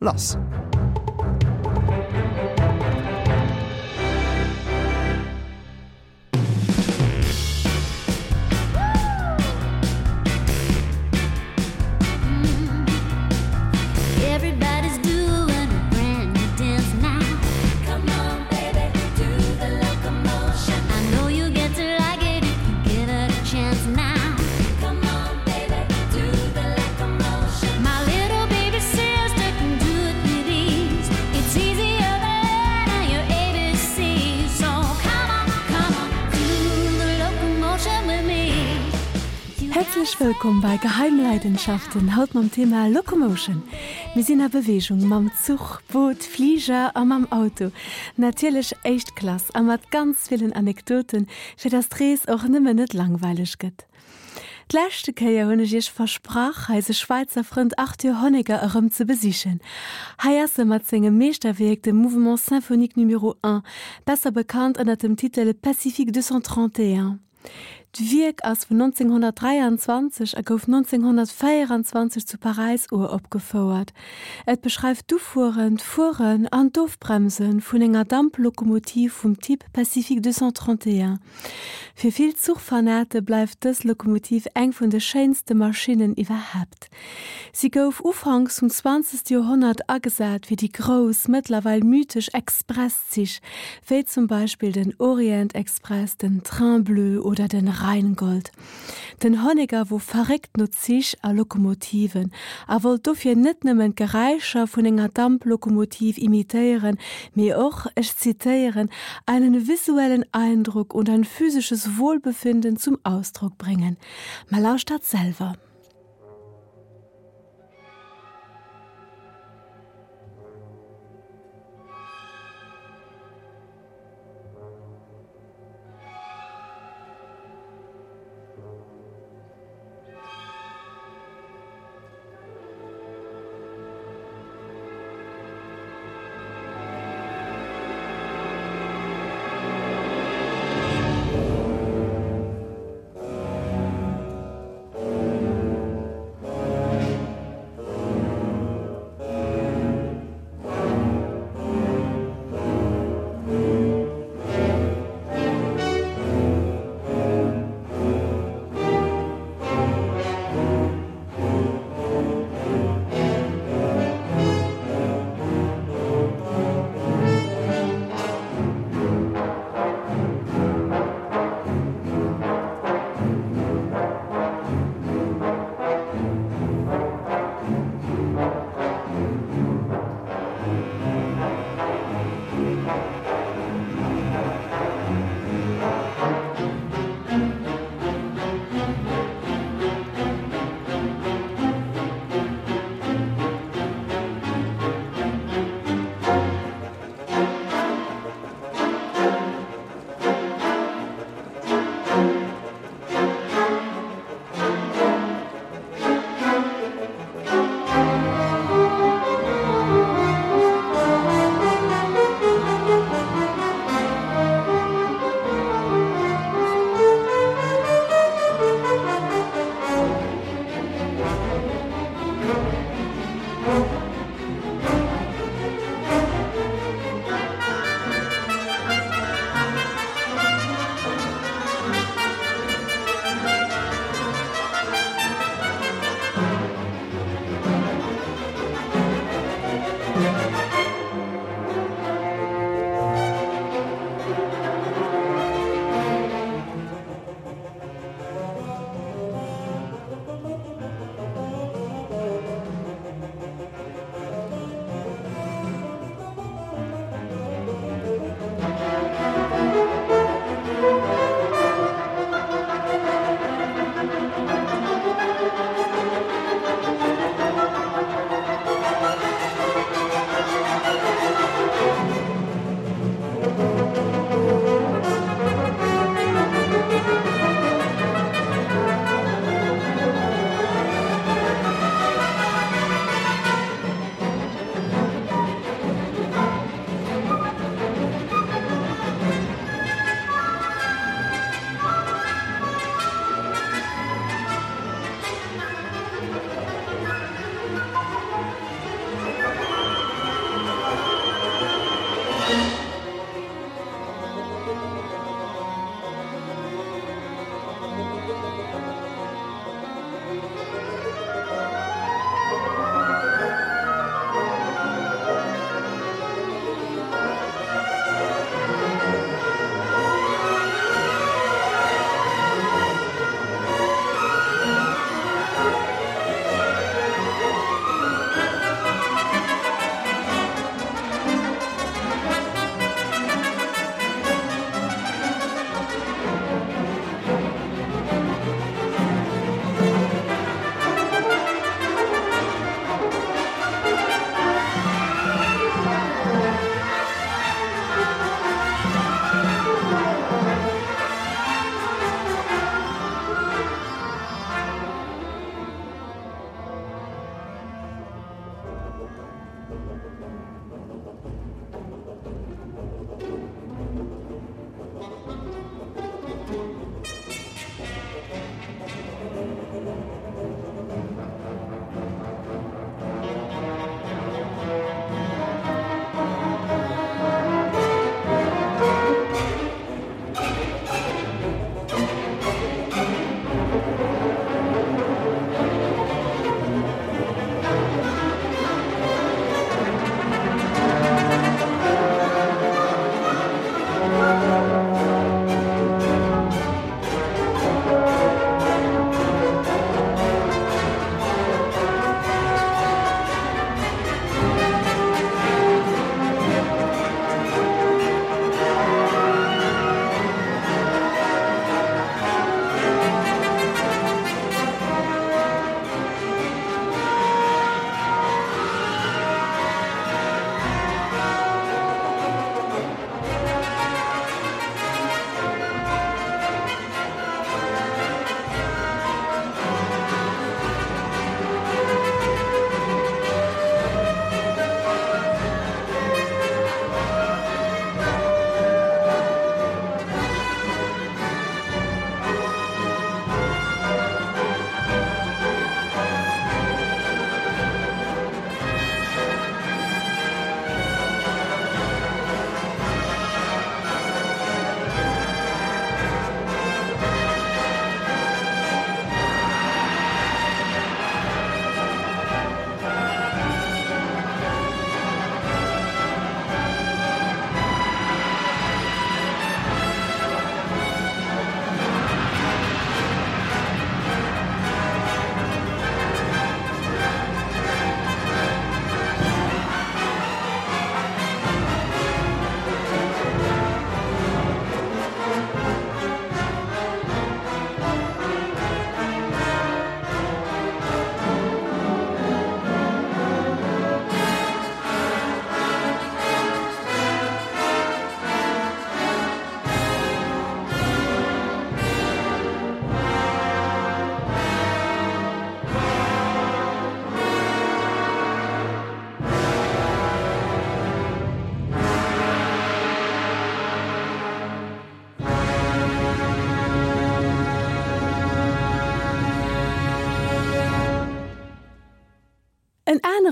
loss. willkommen bei Geheimleidenschaften haut am Thema Locomotion. Wir sind der Bewegung, mam Zug, Boot, Flieger am am Auto. Natürlich echt klass, am hat ganz vielen Anekdoten, für das Drehs auch nimmer net langweilig gëtt. Dlächte hunne hunnech versprach heise Schweizer Frend 8 Jo Honniger ëm ze besichen. Haiierse mat zinge meeserweg dem Mouvement Symphonique Nro 1, besser bekannt an dem Titel Pacifique 231. Dwiek ass vu 1923 er gouf 1924 zu Paris uhr opgefauerert. Et beschreift dufuen, Fuen an Doofbremsen vun enger Damplokomotiv vum Typ Pacific 231. Fi viel Zugfanate bleif das Lokomotiv eng vun de scheinste Maschinen iwwerhebt. Sie gouf ufangs zum 20. Jahrhundert aat wie die Gros mythisch Express sich, wie zum Beispiel den Orient Express, den Trainbleu oder den Rheingold. Den Honneger wo verregt no sich a Lokomotiven, a wo dofir net nemmen Gereicher vun enger Damplokomotiv imitieren, mir och es zitieren einen visuellen Eindruck und ein physisches Wohlbefinden zum Ausdruck bringen. Malaustadt selber.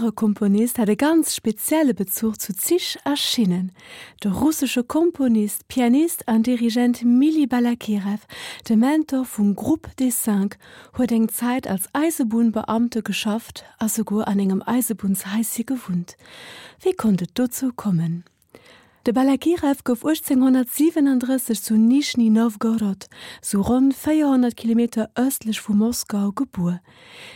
Andere Komponist hat ganz spezielle Bezug zu Zich erschienen. Der russische Komponist, Pianist an Dirigent Mili Balakirev, der Mentor vom Groupe des Cinq, huet eng Zeit als Eisebunbeamte geschafft, as sogar an engem Eisebunsheisi gewohnt. Wie konntet dazu kommen? De Balakirev gouf 1837 zu Nischni Novgorod, so rund 400 km östlich vu Moskau geboren.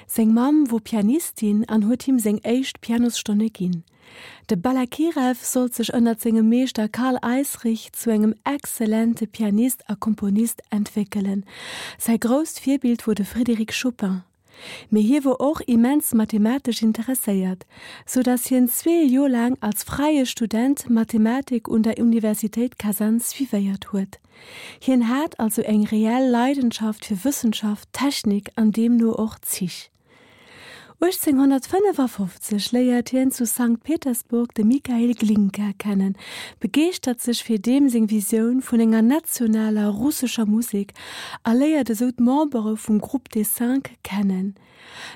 Seng Mam wo Pianistin an huet ihm seng echt Pianostonne gin. De Balakirev soll sech ënner zinggem Meeser Karl Eisrich zu engem exzellente Pianist a Komponist entwickelen. Sei grost Vierbild wurde Friedrich Chopin mir hier wo auch immens mathematisch interessiert so dass hier zwei jo lang als freie student mathematik und der universität kasans wieiert huet hien hat also eng reell leidenschaft für wissenschaft technik an dem nur auch zich 1855 leiert hin zu St. Petersburg de Michael Glinker kennen, begeert sich fir dem sing Vision vun enger nationaler russischer Musik, alléiert de membre vum Groupe des Cinq kennen.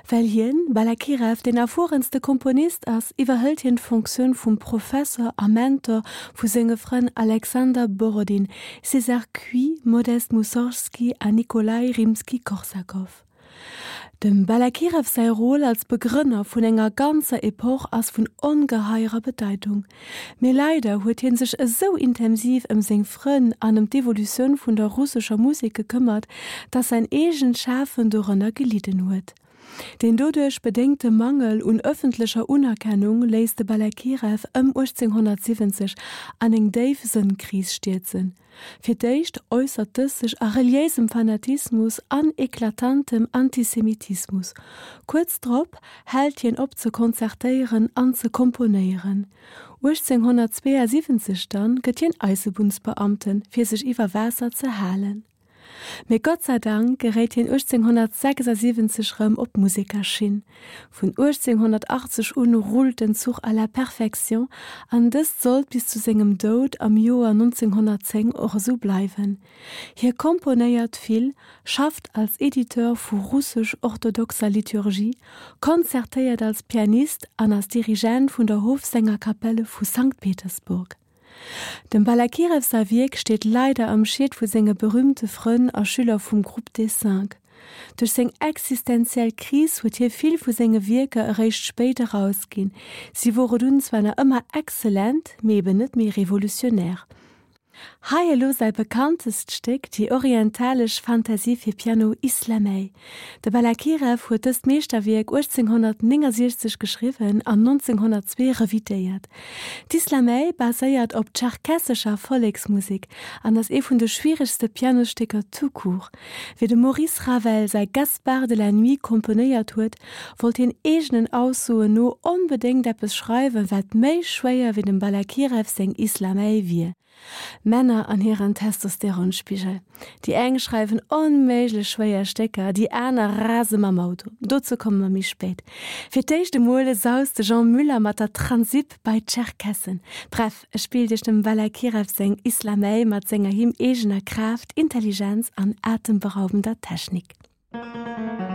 Well hien Balakirev den erfurenste Komponist ass iwwerhëlltien Funktionun vum Professor a Mentor vu sengefren Alexander Borodin, César Cui, Modest Mussorski a Nikolai Rimski-Korsakow. Dem Balakirev sei Rolle als Begrünner vun enger ganzer Epoch ass vun ongeheurer Bedeutung. Me leider huet hin sich so intensiv im seng an dem Devolution vun der russischer Musik gekümmert, dass sein egent Schafen Donner gelieden huet. Den dodurch bedingte Mangel und öffentlicher Unerkennung leiste Balakirev im 1870 an den Davison-Kris stürzen. Für Deicht äußerte sich a reliesem Fanatismus an eklatantem Antisemitismus. Kurz drop hält ihn op zu konzertieren an zu komponieren. 1872 dann getien Eisebundsbeamten fir sich iwwer Wässer zu halen. Me Gott sei Dank gerät hin 1876 Rëm op Musikerschien. Vonn 1880 unruht den Zug aller Perfektion an des sollt bis zu segem Dod am Joar 1910 och so bleiwen. Hier komponéiert viel, schafft als Editeur vu russsisch orthodoxer Liturgie, konzertéiert als Pianist an als Dirigent vun der Hofsängerkapelle vu St. Petersburg. Dem Balakirew Savik steht leider am Schiet vu senge berühmte Frönn a Schüler vum Gruppe des 5. Durch seg existenziell Kris huet hier viel vu senge Wirke errecht später rausgin. Sie wurde dun zwar ëmmer exzellent, mebe net mé revolutionär. Haielo sei bekanntest Stück die orientalisch Fantasie fir Piano Islamei. De Balakira huet es Meeserwiek 1860 geschrieben an 1902 revitéiert. D'Islamei baséiert op tscharkessischer Follegsmusik an das e vun de schwierigste Pianostecker Tukur. Wie de Maurice Ravel sei Gaspar de la nuit komponéiert huet, wollt den egenen Aussue no unbedingt der beschreiben, wat méi schwéier wie dem Balakirev seg Islamei wie. Männer an ihren Testosteronspiegel. Die eng schreiben onmeigle schwer Stecker, die Äner rase am Auto. Dazu kommen wir mich spät. Fürchte Mole sauste Jean Müller mat der Transit bei Tscherkessen. Bref, es spielt dich dem Valakirev seng Islamei mat Sänger him egener Kraft, Intelligenz an atemberaubender Technik. Musik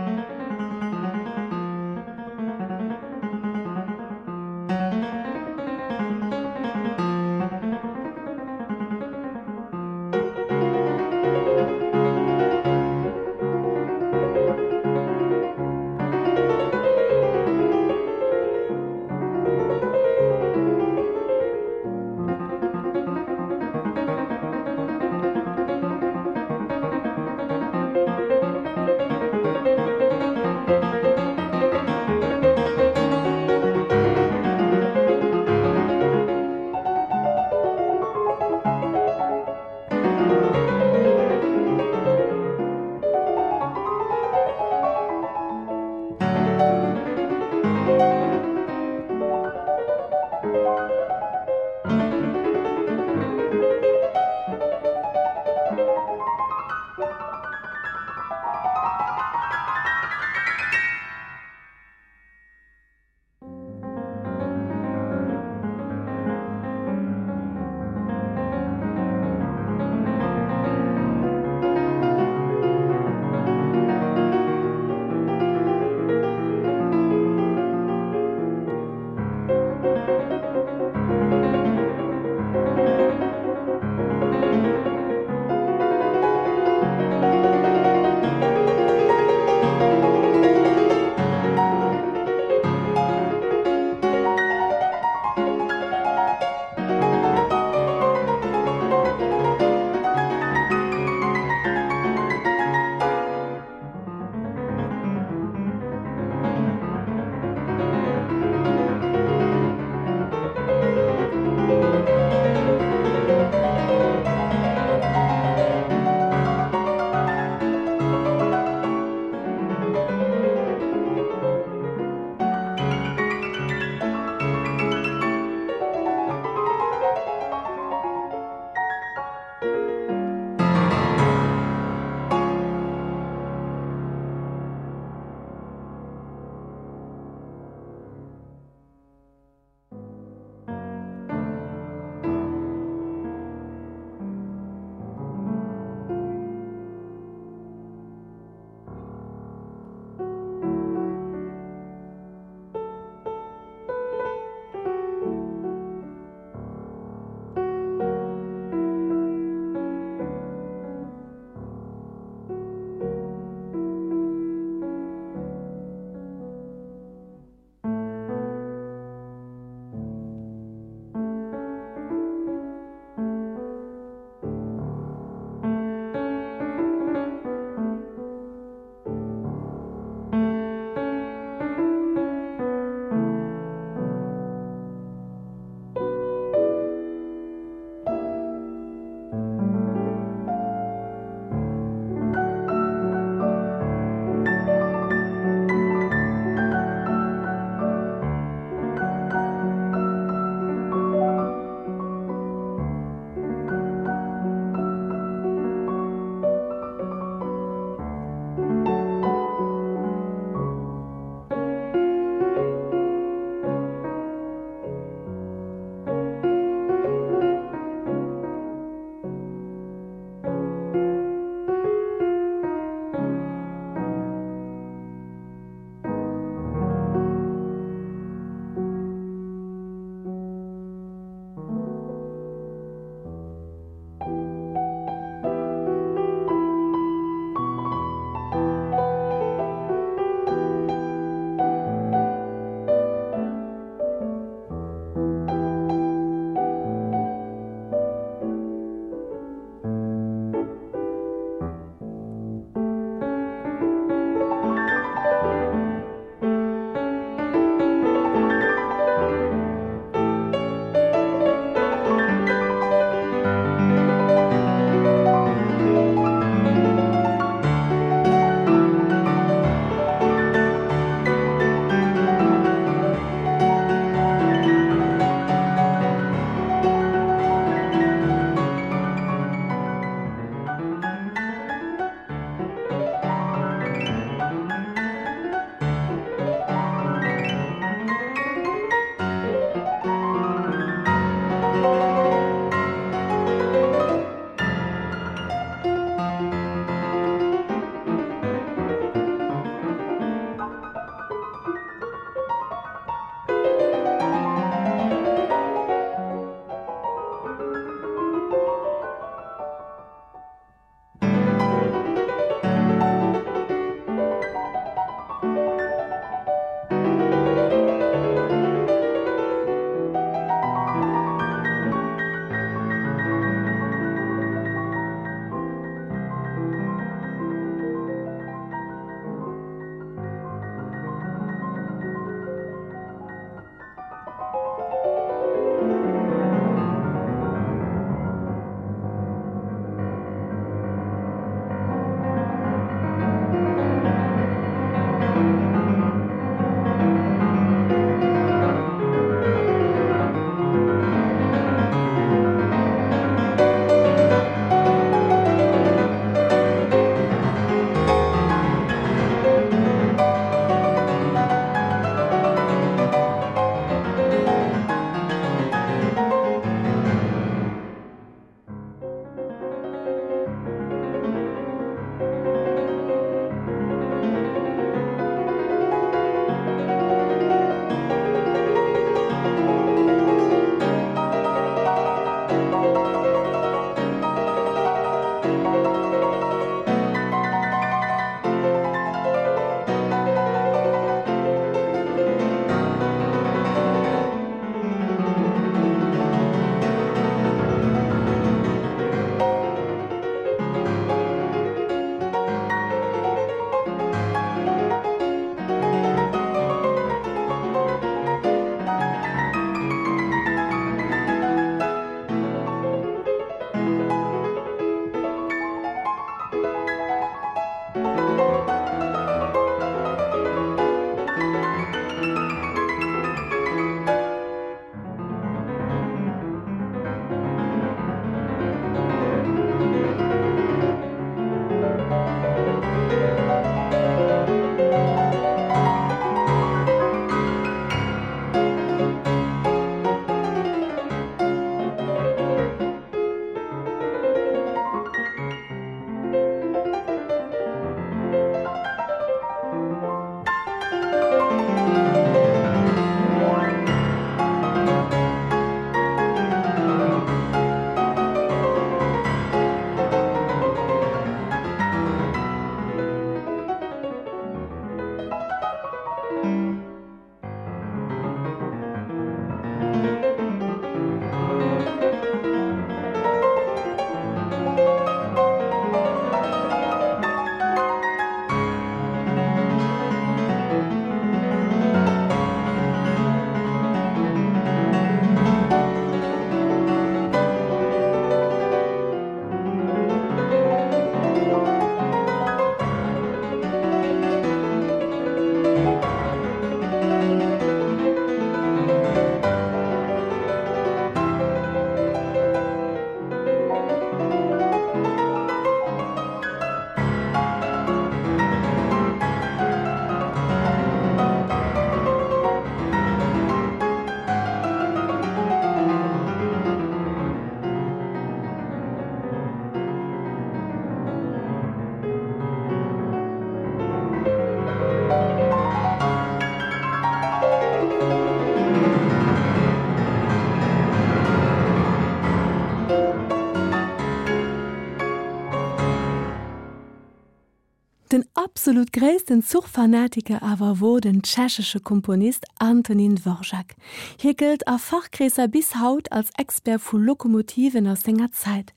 absolut gräessten Zugfanatiker awer wo den tschechsche Komponist Antonin Dvorak. Hier gilt a Fachgräser bis haut als Expert vu Lokomotiven aus senger Zeit.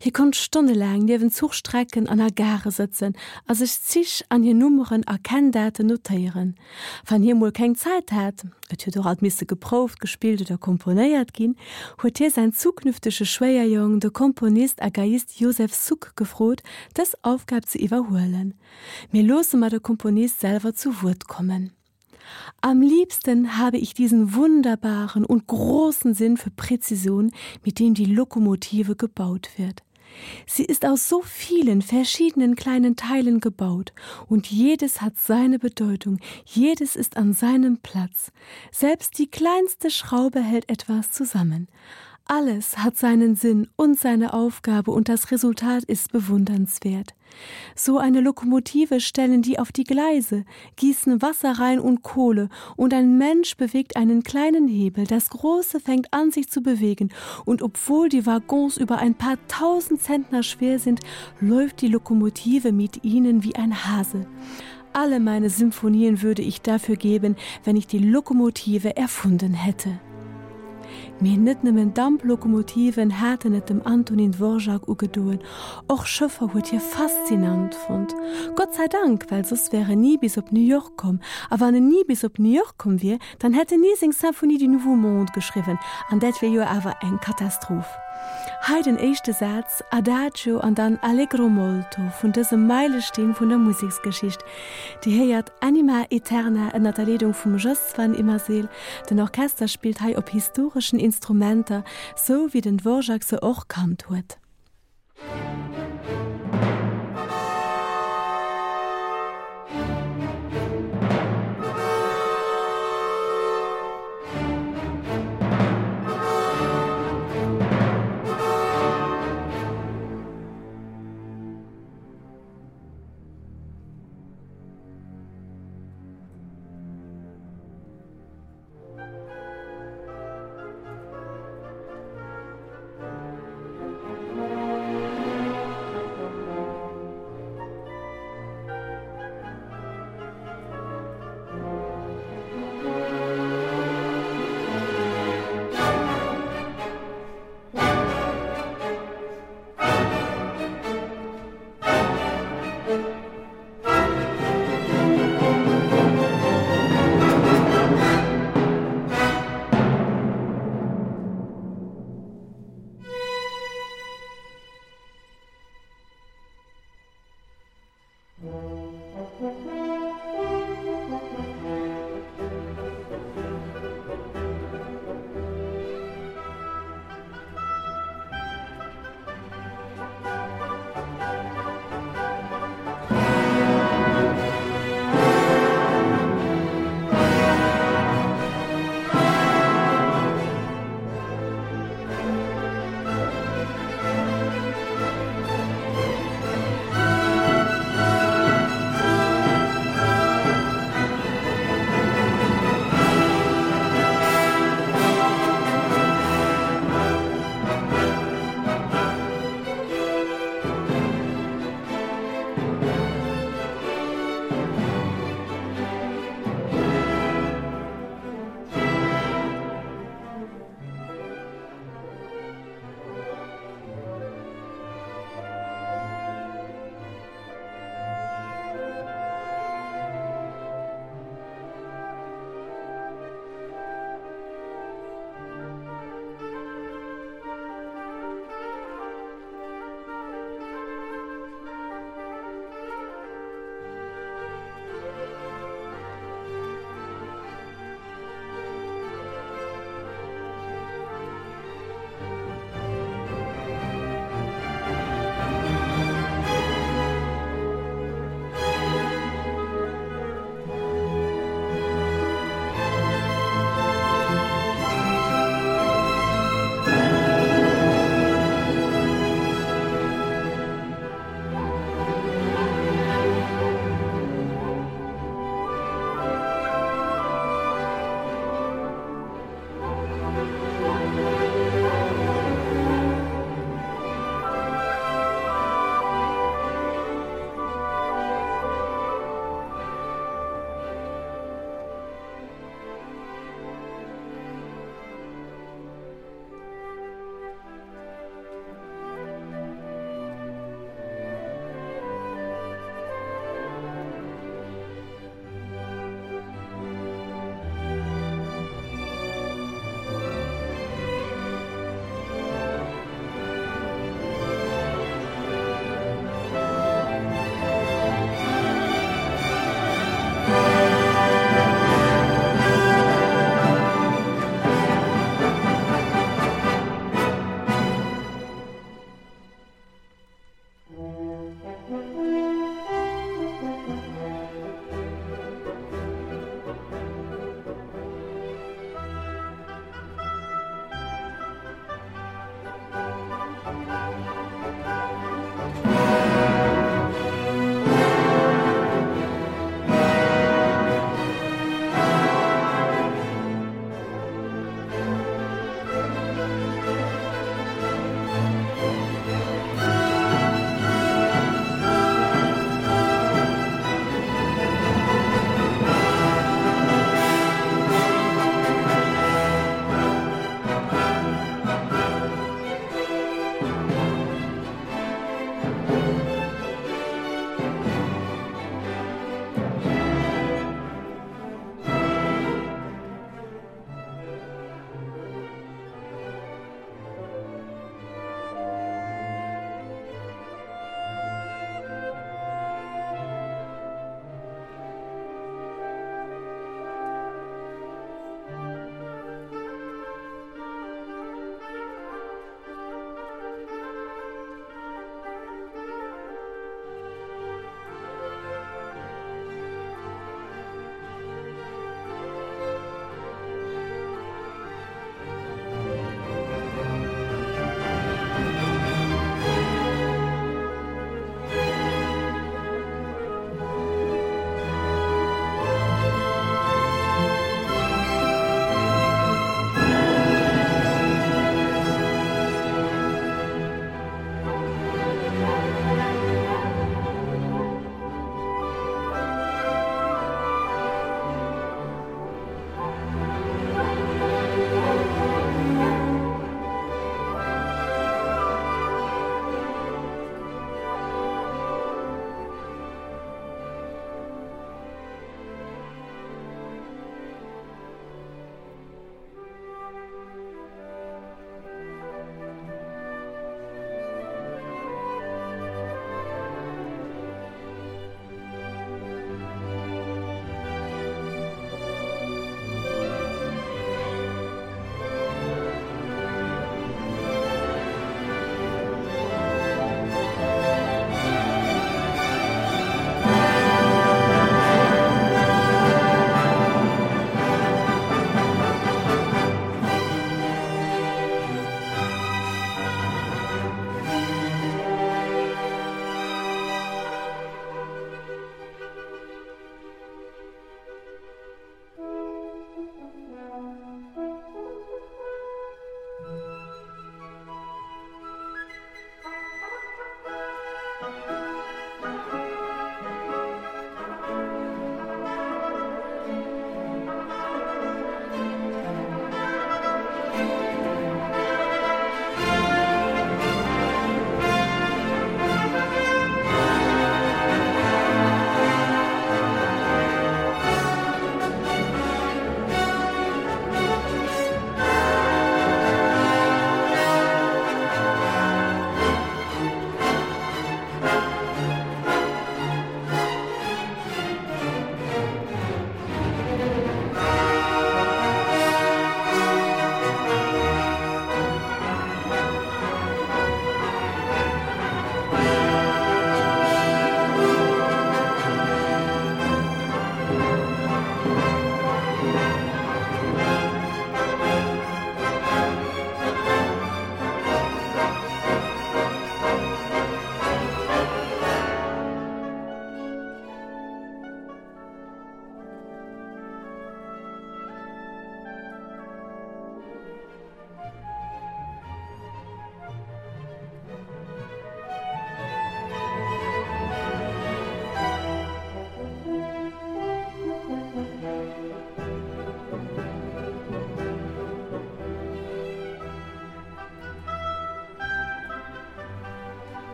Hier kon stundelang niwen Zugstrecken an der Gare sitzen, as ich zich an je Nummern erkenndate notieren. Van hier mul keng Zeit hat, et hue alt misse geproft, gespielt oder komponéiert gin, huet hier sein zuknüftesche Schweerjung de Komponist Agaist Josef Zug gefrot, das Aufgab ze iwwerhoelen. Mir lose mat der Komponist selber zu Wort kommen. Am liebsten habe ich diesen wunderbaren und großen Sinn für Präzision, mit dem die Lokomotive gebaut wird. Sie ist aus so vielen verschiedenen kleinen Teilen gebaut, und jedes hat seine Bedeutung, jedes ist an seinem Platz. Selbst die kleinste Schraube hält etwas zusammen. Alles hat seinen Sinn und seine Aufgabe und das Resultat ist bewundernswert. So eine Lokomotive stellen die auf die Gleise, gießen Wasser rein und Kohle, und ein Mensch bewegt einen kleinen Hebel, das große fängt an sich zu bewegen, und obwohl die Waggons über ein paar tausend Zentner schwer sind, läuft die Lokomotive mit ihnen wie ein Hase. Alle meine Symphonien würde ich dafür geben, wenn ich die Lokomotive erfunden hätte Mir net nemmmen Damplokomotiven hätten net dem Antonin Worjak ugedoen, och Schëffer huet hier faszinant fand. Gott sei Dank, weil sos wäre nie bis op New York kom, a wann er nie bis op New York kom wie, dann hätte nie seg Symphonie die Nouveau Mond geschriven, an dat wir jo awer eng Katastroph. Hei den echte Satz Adagio an dann Allegro molto vun dese Meilesteen vun der Musiksgeschicht, die heiert Anima Eterna en der Erledung vum Joss van Immerseel, den Orchester spielt hei op historischen Instrumenter, so wie den Dvorjak se och kannt huet.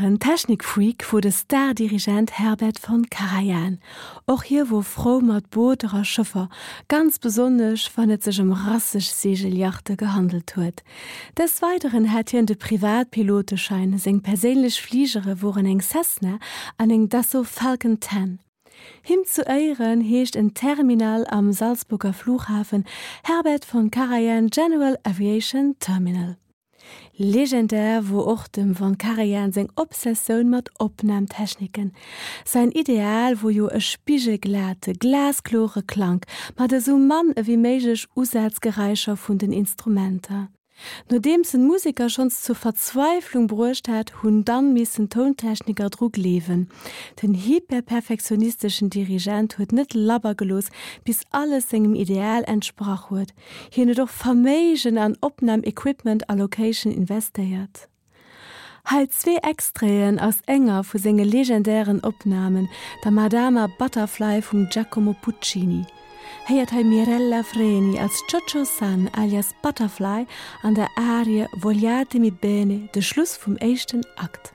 Kleineren Technikfreak wo de Stardirigent Herbert von Karajan. Och hier wo froh mat boterer Schiffer ganz besonnech wannet sech um rassisch Segeljachte gehandelt huet. Des weiteren hat hi de Privatpiloteschein seg perélech Fliegere woren eng Cessna an eng Dasso Falcon 10. Him zu Eieren heescht en Terminal am Salzburger Flughafen Herbert von Karajan General Aviation Terminal legendär wo och dem van Karrieren seg Obsessioun mat opnamtechniken. Sein Ideal, wo jo e spigelglate, glasklore klang, mat de so mann wie méigich Usatzgereicher vun den Instrumenter. No dem sind Musiker schons zur Verzweiflung brucht hat hun dann missen Tontechniker Druck lewen. Den hyperperfektionistischen Dirigent huet net labergelos, bis alles engem Ideal entsprach huet. Hine doch Formation an Opnam Equipment Allocation investiert. Halt zwe Extreen aus enger vu senge legendären Opnahmen der Madama Butterfly vum Giacomo Puccini heiert hai Mirella Freni als Chocho San alias Butterfly an der Arie Voliate mi bene de Schluss vum echten Akt.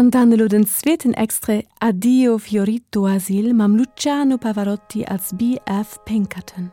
An danelo den zweten Extre Adio Fiorito Asil mam Luciano Pavarotti als BF Pinkerton.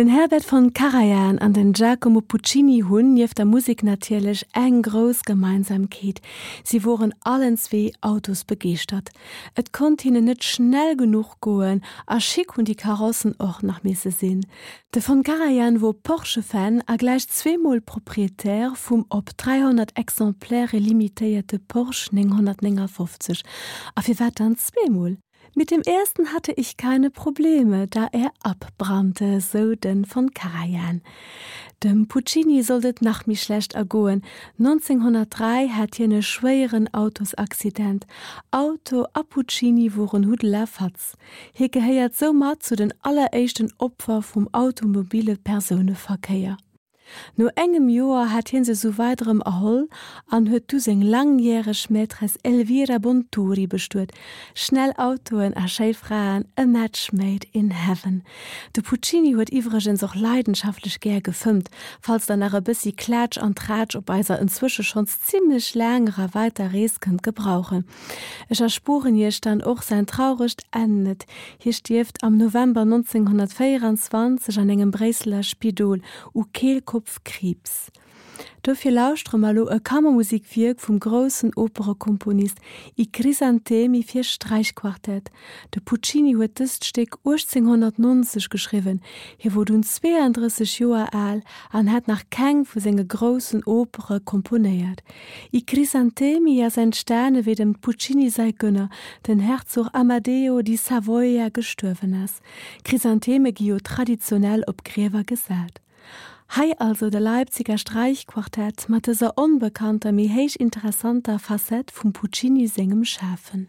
Den Herbert von Karajan an den Giacomo Puccini hunn jeef der Musik natierlech eng gros Gemeinsamkeet. Sie woren allen zwee Autos begeert. Et kont hinne net schnell genug goen, a schick hun die Karossen och nach misse sinn. De von Karajan wo Porschefan a gleich zwemal proprietär vum op 300 exempläre limitéierte Porsch 1950, a fir wat an zwemal. Mit dem ersten hatte ich keine Probleme, da er abbrannte, so denn von Karajan. Dem Puccini solltet nach mich schlecht ergoen. 1903 hat jene schweren Autosaccident. Auto a Puccini wurden Hudlerfatz. Hier geheiert so mat zu den alleréischten Opfer vom automobile Personenverkehr. No engem Joer hat hin se so weiterem erholl an huet du seg langjährech Mätres Elvira Bonturi bestuert, schnell Autoen a Schefraen e Matchmade in heaven. De Puccini huet iwregent soch leidenschaftlich ger gefilmt, falls dann nach bissi Klatsch an Tratsch op eiser inzwische schons ziemlich längerer weiter Reesken gebrauchen. Ech erspuren hier stand och sein traurigcht endet. Hier stift am November 1924 an engem Bresler Spidol u Kehlko Kopfkrebs. Dofir lausstromalo e Kammermusik virk vum großen Operekomponist i Chrysantemi fir Streichquartett. De Puccini huet dëststeck 1890 geschriwen, hier wo dun 32 Joer all an het nach keng vu senge großen Opere komponéiert. I Chrysantemi ja se Sterne wie dem Puccini sei gënner, den Herzog Amadeo di Savoia gestürwen ass. Chrysanteme gio traditionell op Gräver gesät. Hei also de Leipziger Streichquartett matte se unbekannter mi héich interessanter Facett vum Puccini singem schärfen.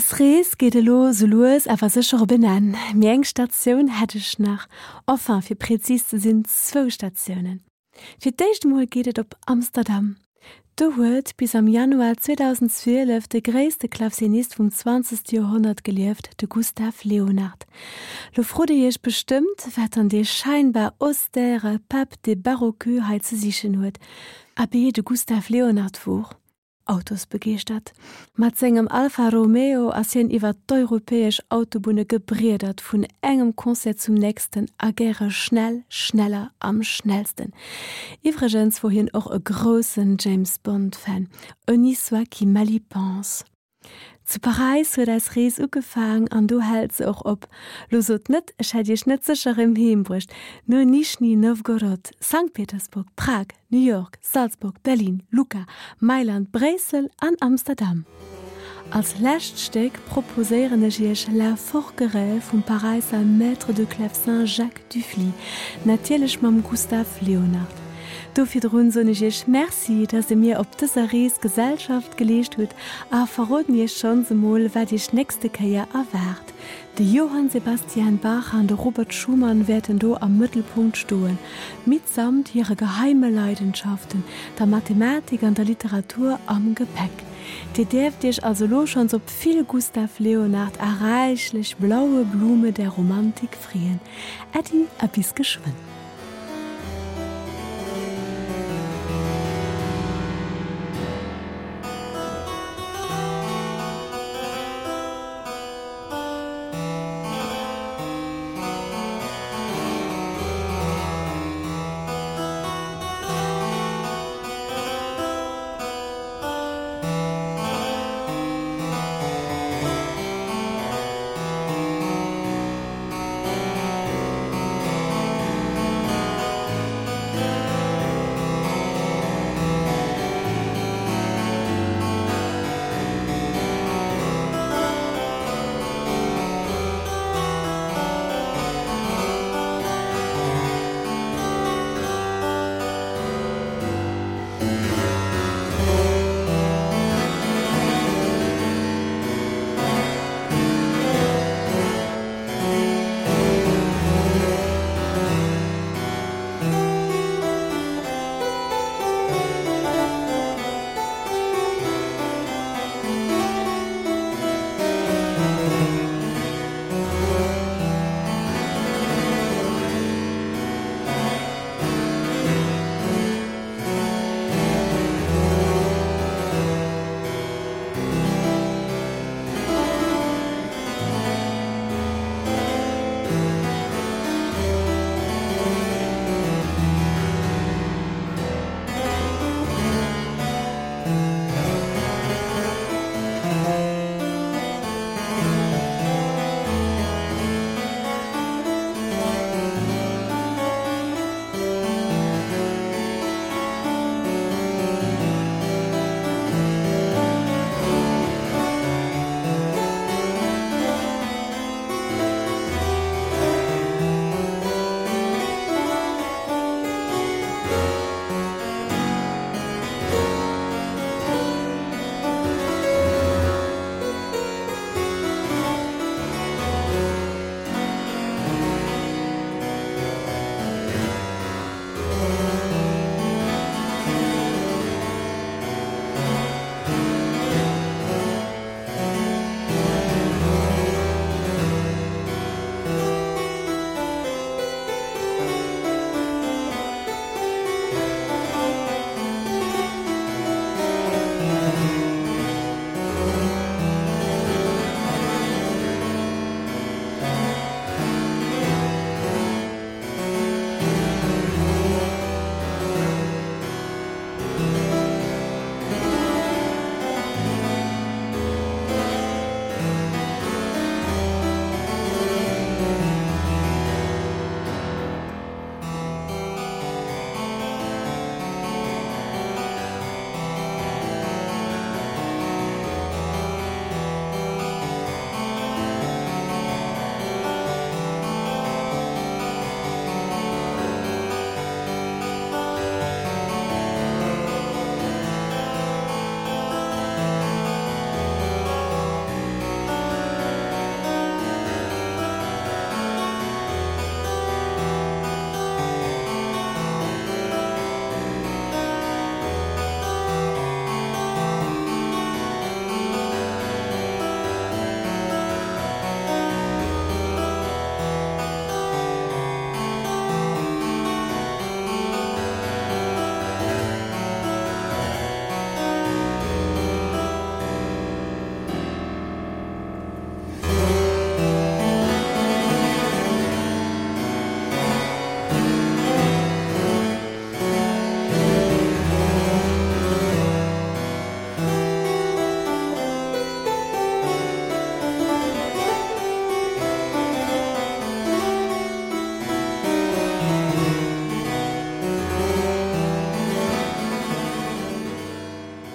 Als Rees geht lo so loes awer secher benennen. Mi eng Stationun hättech nach Offern fir präzise sinn zwo Stationen. Fi d'éicht Mol gehtt op Amsterdam. Du huet bis am Januar 2012 de gréste Klavsinist vum 20. Jahrhundert gelieft de Gustav Leonard. Lo frode jeech bestimmt, wat an dee scheinbar austere Pap de Barockeheit ze sichchen huet, a be de Gustav Leonard vuch. Autos begeert. mat engem Alfa Romeo as hien iwwer d'europäesch Autobune gebredert vun engem Konzert zum nächsten agere schnell schneller am schnellsten. Iwregens wohin och e großen James Bond fan, Oni soit qui mali pense. Zu Paris huet als Rees ugefagen an du hältst och op. Losot net schät Dir schnitzecher im Heembrucht, No Nischni Nowgorod, St. Petersburg, Prag, New York, Salzburg, Berlin, Luca, Mailand, Bresel an Amsterdam. Als Lächtsteg proposéierenne Gich la Forgeré vum Parisiser Maître de Clef Jacques Dufli, natielech mam Gustav Leonard. Dofir run sonnech Merci, dat se mir op dëser Rees Gesellschaft gelecht huet, a verroden je schon semolll, wat Dich nächste Kaier erwart. De Johann Sebastian Bach an de Robert Schumann werden do am Mittelpunkt stohlen, mitsamt ihre geheime Leidenschaften, der Mathematik an der Literatur am Gepäck. Die derft Dich also lo schon so viel Gustav Leonard erreichlich blaue Blume der Romantik frieren. Eddie a bis geschwind.